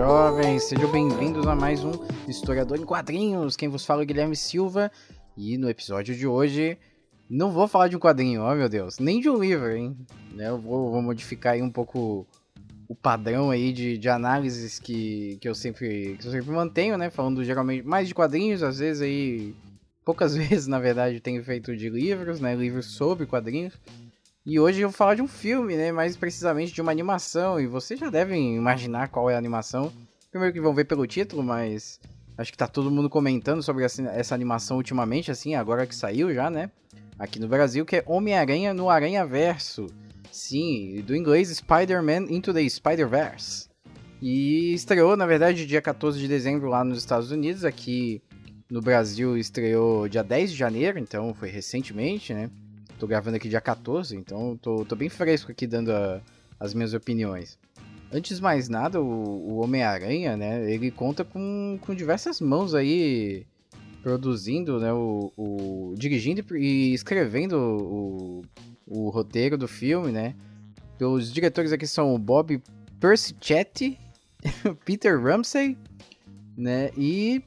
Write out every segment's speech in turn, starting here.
Jovens, sejam bem-vindos a mais um Historiador em Quadrinhos. Quem vos fala é o Guilherme Silva e no episódio de hoje não vou falar de um quadrinho, ó meu Deus, nem de um livro, hein? Né, Eu vou, vou modificar aí um pouco o padrão aí de, de análises que, que, eu sempre, que eu sempre mantenho, né? Falando geralmente mais de quadrinhos, às vezes aí, poucas vezes na verdade tenho feito de livros, né? Livros sobre quadrinhos. E hoje eu vou falar de um filme, né? Mais precisamente de uma animação. E vocês já devem imaginar qual é a animação. Primeiro que vão ver pelo título, mas acho que tá todo mundo comentando sobre essa, animação ultimamente, assim, agora que saiu já, né? Aqui no Brasil, que é Homem-Aranha no Aranha Verso. Sim, do inglês Spider-Man Into the Spider-Verse. E estreou, na verdade, dia 14 de dezembro lá nos Estados Unidos. Aqui no Brasil estreou dia 10 de janeiro, então foi recentemente, né? Tô gravando aqui dia 14, então tô, tô bem fresco aqui dando a- as minhas opiniões. Antes de mais nada, o, o Homem-Aranha, né? Ele conta com, com diversas mãos aí produzindo, né? O, o- dirigindo e escrevendo o, o roteiro do filme, né? Os diretores aqui são o Bob Persichetti, Peter Ramsey, né? E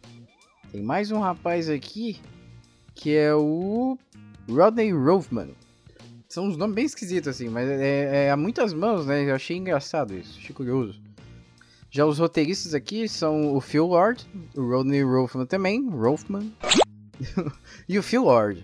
tem mais um rapaz aqui que é o Rodney Rothman. São uns nomes bem esquisitos, assim, mas é, é a muitas mãos, né? Eu achei engraçado isso, achei curioso. Já os roteiristas aqui são o Phil Lord, o Rodney Rothman também, Rothman, e o Phil Lord.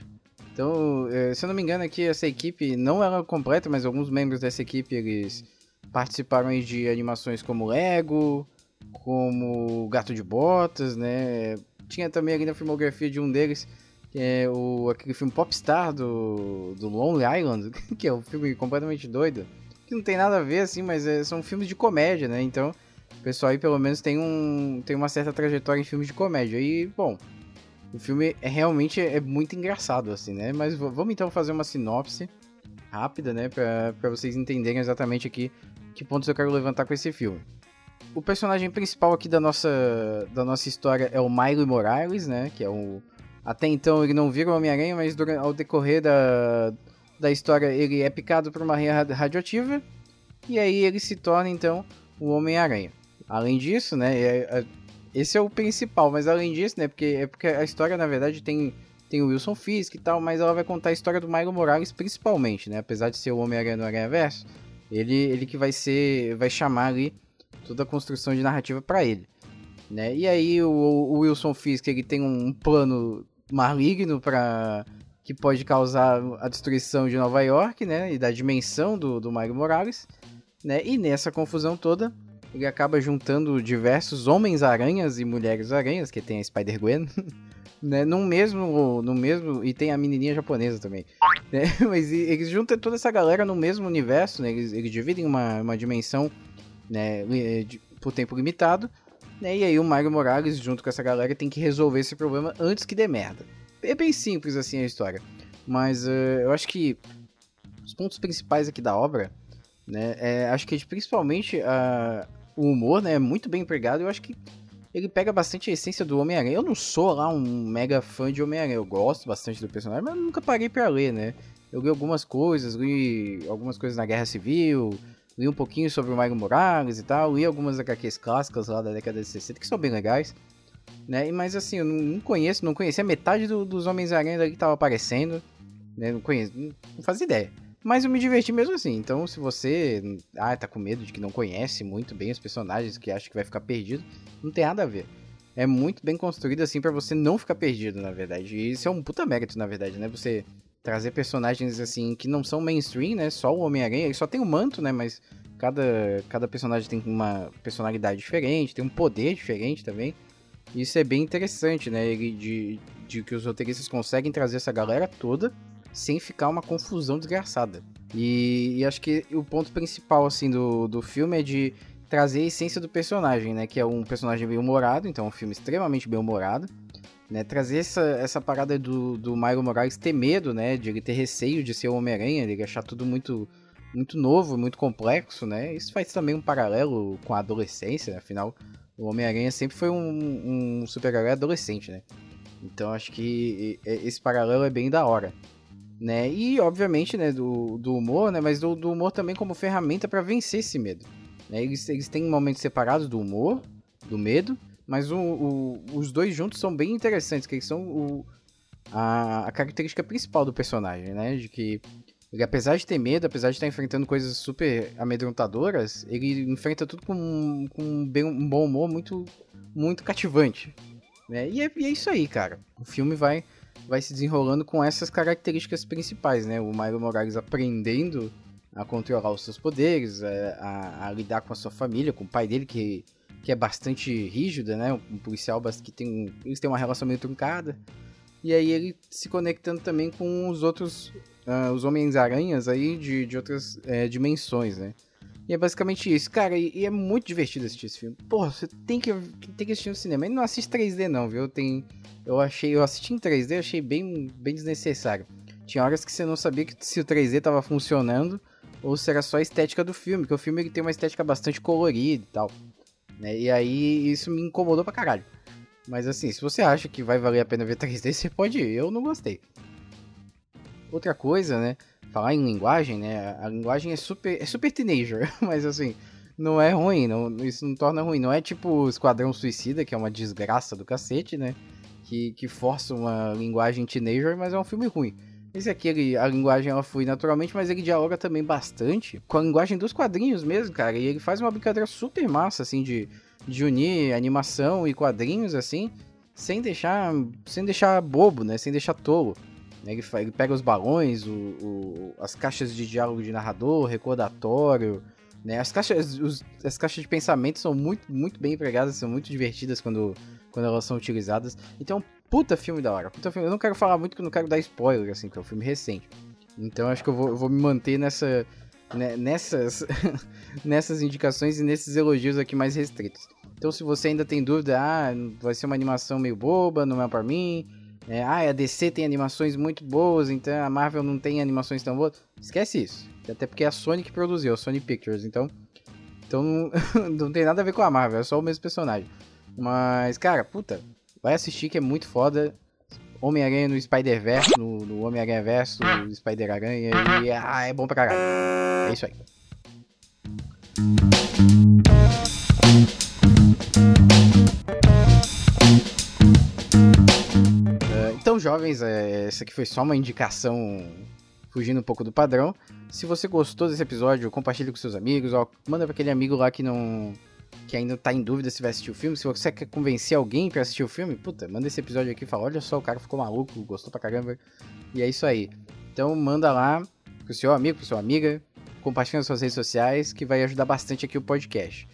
Então, eh, se eu não me engano aqui, essa equipe não era completa, mas alguns membros dessa equipe, eles participaram de animações como Lego, como Gato de Botas, né? Tinha também ali na filmografia de um deles, que é o, aquele filme Popstar do, do Lonely Island, que é um filme completamente doido, que não tem nada a ver, assim, mas é- são filmes de comédia, né? Então, o pessoal aí pelo menos tem, um, tem uma certa trajetória em filmes de comédia. E, bom, o filme é realmente é muito engraçado, assim, né? Mas vamos então fazer uma sinopse rápida, né? Pra, pra vocês entenderem exatamente aqui que pontos eu quero levantar com esse filme. O personagem principal aqui da nossa, da nossa história é o Milo Morales, né? Que é o. Até então ele não vira o Homem-Aranha, mas durante, ao decorrer da, da história ele é picado por uma raia radi- radioativa. E aí ele se torna então o Homem-Aranha. Além disso, né? é- é- esse é o principal, mas além disso, né? Porque, é porque a história, na verdade, tem, tem o Wilson Fisk e tal, mas ela vai contar a história do Milo Morales principalmente, né? Apesar de ser o Homem-Aranha no Aranha Verso, ele, ele que vai ser. vai chamar ali toda a construção de narrativa pra ele. Né? E aí o, o Wilson Fisk ele tem um plano maligno para que pode causar a destruição de Nova York, né? E da dimensão do, do Mario Morales, né? E nessa confusão toda, ele acaba juntando diversos homens-aranhas e mulheres-aranhas, que tem a Spider-Gwen, né? Num mesmo, no mesmo... E tem a menininha japonesa também, né? Mas eles juntam toda essa galera no mesmo universo, né? Eles, eles dividem uma, uma dimensão, né? de- Por tempo limitado, né? E aí o Mario Morales, junto com essa galera, tem que resolver esse problema antes que dê merda. É bem simples assim a história. Mas eh, eu acho que os pontos principais aqui da obra, né? É, acho que principalmente ah, o humor, né? É muito bem empregado. Eu acho que ele pega bastante a essência do Homem-Aranha. Eu não sou lá um mega fã de Homem-Aranha. Eu gosto bastante do personagem, mas nunca parei pra ler, né? Eu li algumas coisas, li algumas coisas na Guerra Civil, li um pouquinho sobre o Mario Morales e tal, li algumas HQs clássicas lá da década de 60 que são bem legais. Né? Mas assim, eu não conheço, não conhecia metade do- dos Homens-Aranha que tava aparecendo. Né? Não conheço, não fazia ideia. Mas eu me diverti mesmo assim. Então, se você ah, tá com medo de que não conhece muito bem os personagens, que acha que vai ficar perdido, não tem nada a ver. É muito bem construído assim pra você não ficar perdido, na verdade. E isso é um puta mérito, na verdade, né? Você trazer personagens assim que não são mainstream, né? Só o Homem-Aranha, ele só tem o manto, né? Mas cada, cada personagem tem uma personalidade diferente, tem um poder diferente também. Isso é bem interessante, né? Ele, de, de que os roteiristas conseguem trazer essa galera toda sem ficar uma confusão desgraçada. E, e, acho que o ponto principal, assim, do, do filme é de trazer a essência do personagem, né? Que é um personagem bem humorado, então é um filme extremamente bem humorado. Né, trazer essa, essa parada do, do Mario Morales ter medo, né? De ele ter receio de ser o Homem-Aranha, ele achar tudo muito, muito novo, muito complexo, né? Isso faz também um paralelo com a adolescência, né? afinal, o Homem-Aranha sempre foi um, um super-herói adolescente, né? Então acho que esse paralelo é bem da hora. Né? E obviamente, né, do, do humor, né, mas do, do humor também como ferramenta para vencer esse medo. Né? Eles, eles têm momentos separados do humor, do medo, mas o, o, os dois juntos são bem interessantes, que eles são o, a, a, característica principal do personagem, né? De que ele, apesar de ter medo, apesar de estar enfrentando coisas super amedrontadoras, ele enfrenta tudo com, com um, bem, um bom humor muito, muito cativante. Né? E, é, e é isso aí, cara. O filme vai, vai se desenrolando com essas características principais, né? O Mario Morales aprendendo a controlar os seus poderes, a, é, a, a lidar com a sua família, com o pai dele, que que é bastante rígida, né? Um policial que tem. Eles têm uma relação meio truncada. E aí ele se conectando também com os outros. Uh, os Homens-Aranhas aí de, de outras é, dimensões, né? E é basicamente isso. Cara, e, e, é muito divertido assistir esse filme. Porra, você tem que, tem que assistir no cinema. E não assiste 3D não, viu? Tem, eu achei, eu assisti em 3D, achei bem, bem desnecessário. Tinha horas que você não sabia que, se o 3D tava funcionando ou se era só a estética do filme, porque o filme ele tem uma estética bastante colorida e tal. Né? E aí isso me incomodou pra caralho. Mas assim, se você acha que vai valer a pena ver 3D, você pode ir. Eu não gostei. Outra coisa, né? Falar em linguagem, né? A linguagem é super, é super teenager, mas assim, não é ruim, não, isso não torna ruim. Não é tipo Esquadrão Suicida, que é uma desgraça do cacete, né? Que, que força uma linguagem teenager, mas é um filme ruim. Esse aqui, ele, a linguagem ela flui naturalmente, mas ele dialoga também bastante com a linguagem dos quadrinhos mesmo, cara. E ele faz uma brincadeira super massa, assim, de, de unir animação e quadrinhos, assim, sem deixar, sem deixar bobo, né? Sem deixar tolo. Ele, ele pega os balões, o, o, as caixas de diálogo de narrador, recordatório, né? As caixas, os, as caixas de pensamento são muito, muito bem empregadas, são muito divertidas quando, quando elas são utilizadas. Então, puta filme da hora. Puta filme. Eu não quero falar muito, que eu não quero dar spoiler, assim, que é um filme recente. Então acho que eu vou, eu vou me manter nessa, né, nessas, nessas indicações e nesses elogios aqui mais restritos. Então se você ainda tem dúvida, ah, vai ser uma animação meio boba, não é pra mim. É, ah, a DC tem animações muito boas, então a Marvel não tem animações tão boas. Esquece isso. Até porque é a Sony que produziu, a Sony Pictures, então. Então não, não tem nada a ver com a Marvel, é só o mesmo personagem. Mas, cara, puta, Vai assistir que é muito foda. Homem-Aranha no Spider-Verse, no, no Homem-Aranha Verso, no Spider-Aranha, e ah, é bom pra caralho. É isso aí. Uh, então, jovens, é, essa aqui foi só uma indicação fugindo um pouco do padrão. Se você gostou desse episódio, compartilhe com seus amigos, ó, manda pra aquele amigo lá que não que ainda tá em dúvida se vai assistir o filme, se você quer convencer alguém para assistir o filme, puta, manda esse episódio aqui e fala, olha só, o cara ficou maluco, gostou pra caramba. E é isso aí. Então manda lá pro seu amigo, pro sua amiga, compartilha nas suas redes sociais, que vai ajudar bastante aqui o podcast.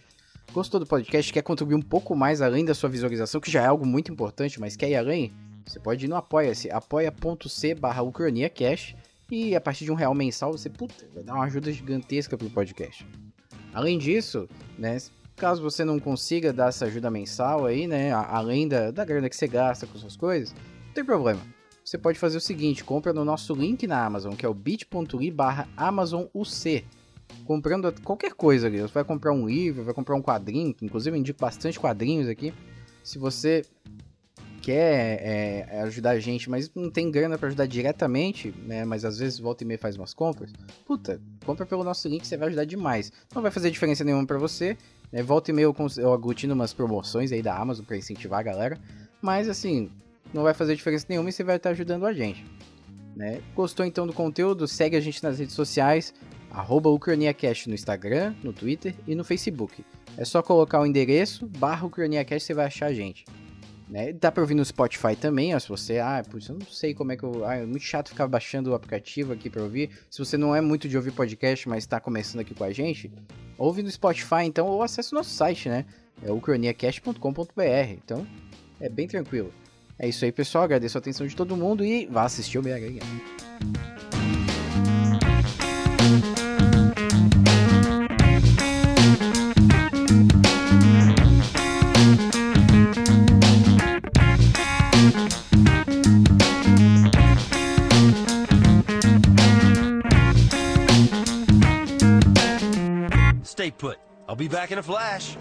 Gostou do podcast, quer contribuir um pouco mais além da sua visualização, que já é algo muito importante, mas quer ir além? Você pode ir no Apoia-se, apoia.c barra Cash, e a partir de um real mensal você, puta, vai dar uma ajuda gigantesca pro podcast. Além disso, né, Caso você não consiga dar essa ajuda mensal aí, né, além da, da grana que você gasta com suas coisas, não tem problema. Você pode fazer o seguinte, compra no nosso link na Amazon, que é o bit.ly barra AmazonUC. Comprando qualquer coisa ali, você vai comprar um livro, vai comprar um quadrinho, inclusive eu indico bastante quadrinhos aqui. Se você quer é, ajudar a gente, mas não tem grana para ajudar diretamente, né? Mas às vezes volta e meia faz umas compras. Puta, compra pelo nosso link, você vai ajudar demais. Não vai fazer diferença nenhuma para você é, volta e meia eu, eu aglutino umas promoções aí da Amazon para incentivar a galera. Mas assim, não vai fazer diferença nenhuma e você vai estar ajudando a gente. Né? Gostou então do conteúdo? Segue a gente nas redes sociais, arroba UcraniaCast no Instagram, no Twitter e no Facebook. É só colocar o endereço, barra UcraniaCast, você vai achar a gente. Né? Dá pra ouvir no Spotify também, ó, se você, ah, eu não sei como é que eu, ah, é muito chato ficar baixando o aplicativo aqui pra ouvir. Se você não é muito de ouvir podcast, mas tá começando aqui com a gente, ouve no Spotify então, ou acesse o nosso site, né? É o. Então, É bem tranquilo. É isso aí, pessoal. Agradeço a atenção de todo mundo e vá assistir o Homem-Aranha. Stay I'll be back in a flash.